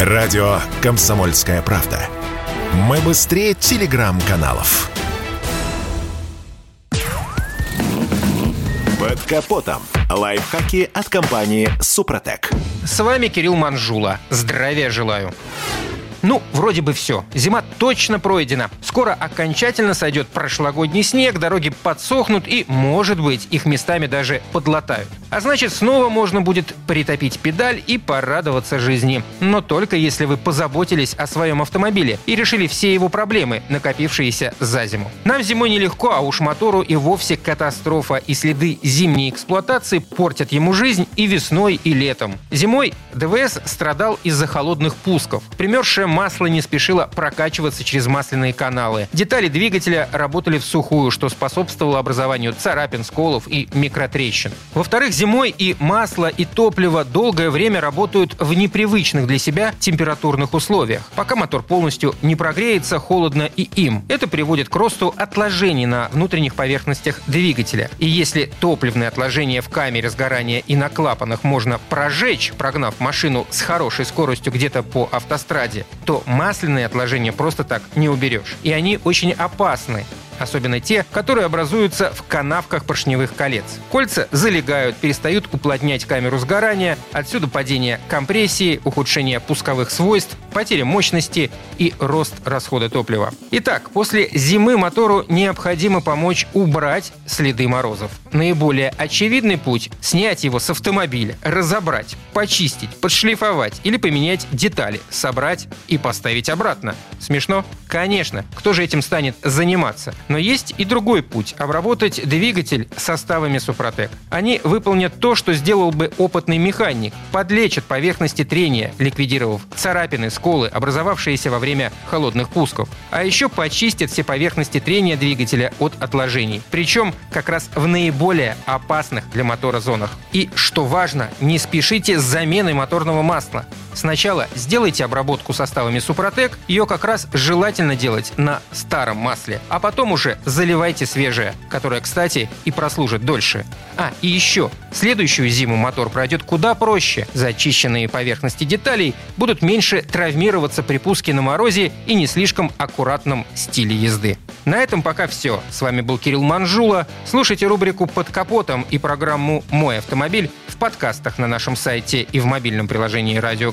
Радио «Комсомольская правда». Мы быстрее телеграм-каналов. Под капотом. Лайфхаки от компании «Супротек». С вами Кирилл Манжула. Здравия желаю. Ну, вроде бы все. Зима точно пройдена. Скоро окончательно сойдет прошлогодний снег, дороги подсохнут и, может быть, их местами даже подлатают. А значит, снова можно будет притопить педаль и порадоваться жизни. Но только если вы позаботились о своем автомобиле и решили все его проблемы, накопившиеся за зиму. Нам зимой нелегко, а уж мотору и вовсе катастрофа, и следы зимней эксплуатации портят ему жизнь и весной, и летом. Зимой ДВС страдал из-за холодных пусков. Примерзшая масло не спешило прокачиваться через масляные каналы. Детали двигателя работали в сухую, что способствовало образованию царапин, сколов и микротрещин. Во-вторых, зимой и масло, и топливо долгое время работают в непривычных для себя температурных условиях. Пока мотор полностью не прогреется, холодно и им. Это приводит к росту отложений на внутренних поверхностях двигателя. И если топливные отложения в камере сгорания и на клапанах можно прожечь, прогнав машину с хорошей скоростью где-то по автостраде, то масляные отложения просто так не уберешь. И они очень опасны особенно те, которые образуются в канавках поршневых колец. Кольца залегают, перестают уплотнять камеру сгорания, отсюда падение компрессии, ухудшение пусковых свойств, потеря мощности и рост расхода топлива. Итак, после зимы мотору необходимо помочь убрать следы морозов. Наиболее очевидный путь – снять его с автомобиля, разобрать, почистить, подшлифовать или поменять детали, собрать и поставить обратно. Смешно? Конечно. Кто же этим станет заниматься? Но есть и другой путь – обработать двигатель составами Супротек. Они выполнят то, что сделал бы опытный механик. Подлечат поверхности трения, ликвидировав царапины, сколы, образовавшиеся во время холодных пусков. А еще почистят все поверхности трения двигателя от отложений. Причем как раз в наиболее опасных для мотора зонах. И, что важно, не спешите с заменой моторного масла. Сначала сделайте обработку составами Супротек, ее как раз желательно делать на старом масле, а потом уже заливайте свежее, которое, кстати, и прослужит дольше. А, и еще, следующую зиму мотор пройдет куда проще. Зачищенные поверхности деталей будут меньше травмироваться при пуске на морозе и не слишком аккуратном стиле езды. На этом пока все. С вами был Кирилл Манжула. Слушайте рубрику «Под капотом» и программу «Мой автомобиль» в подкастах на нашем сайте и в мобильном приложении «Радио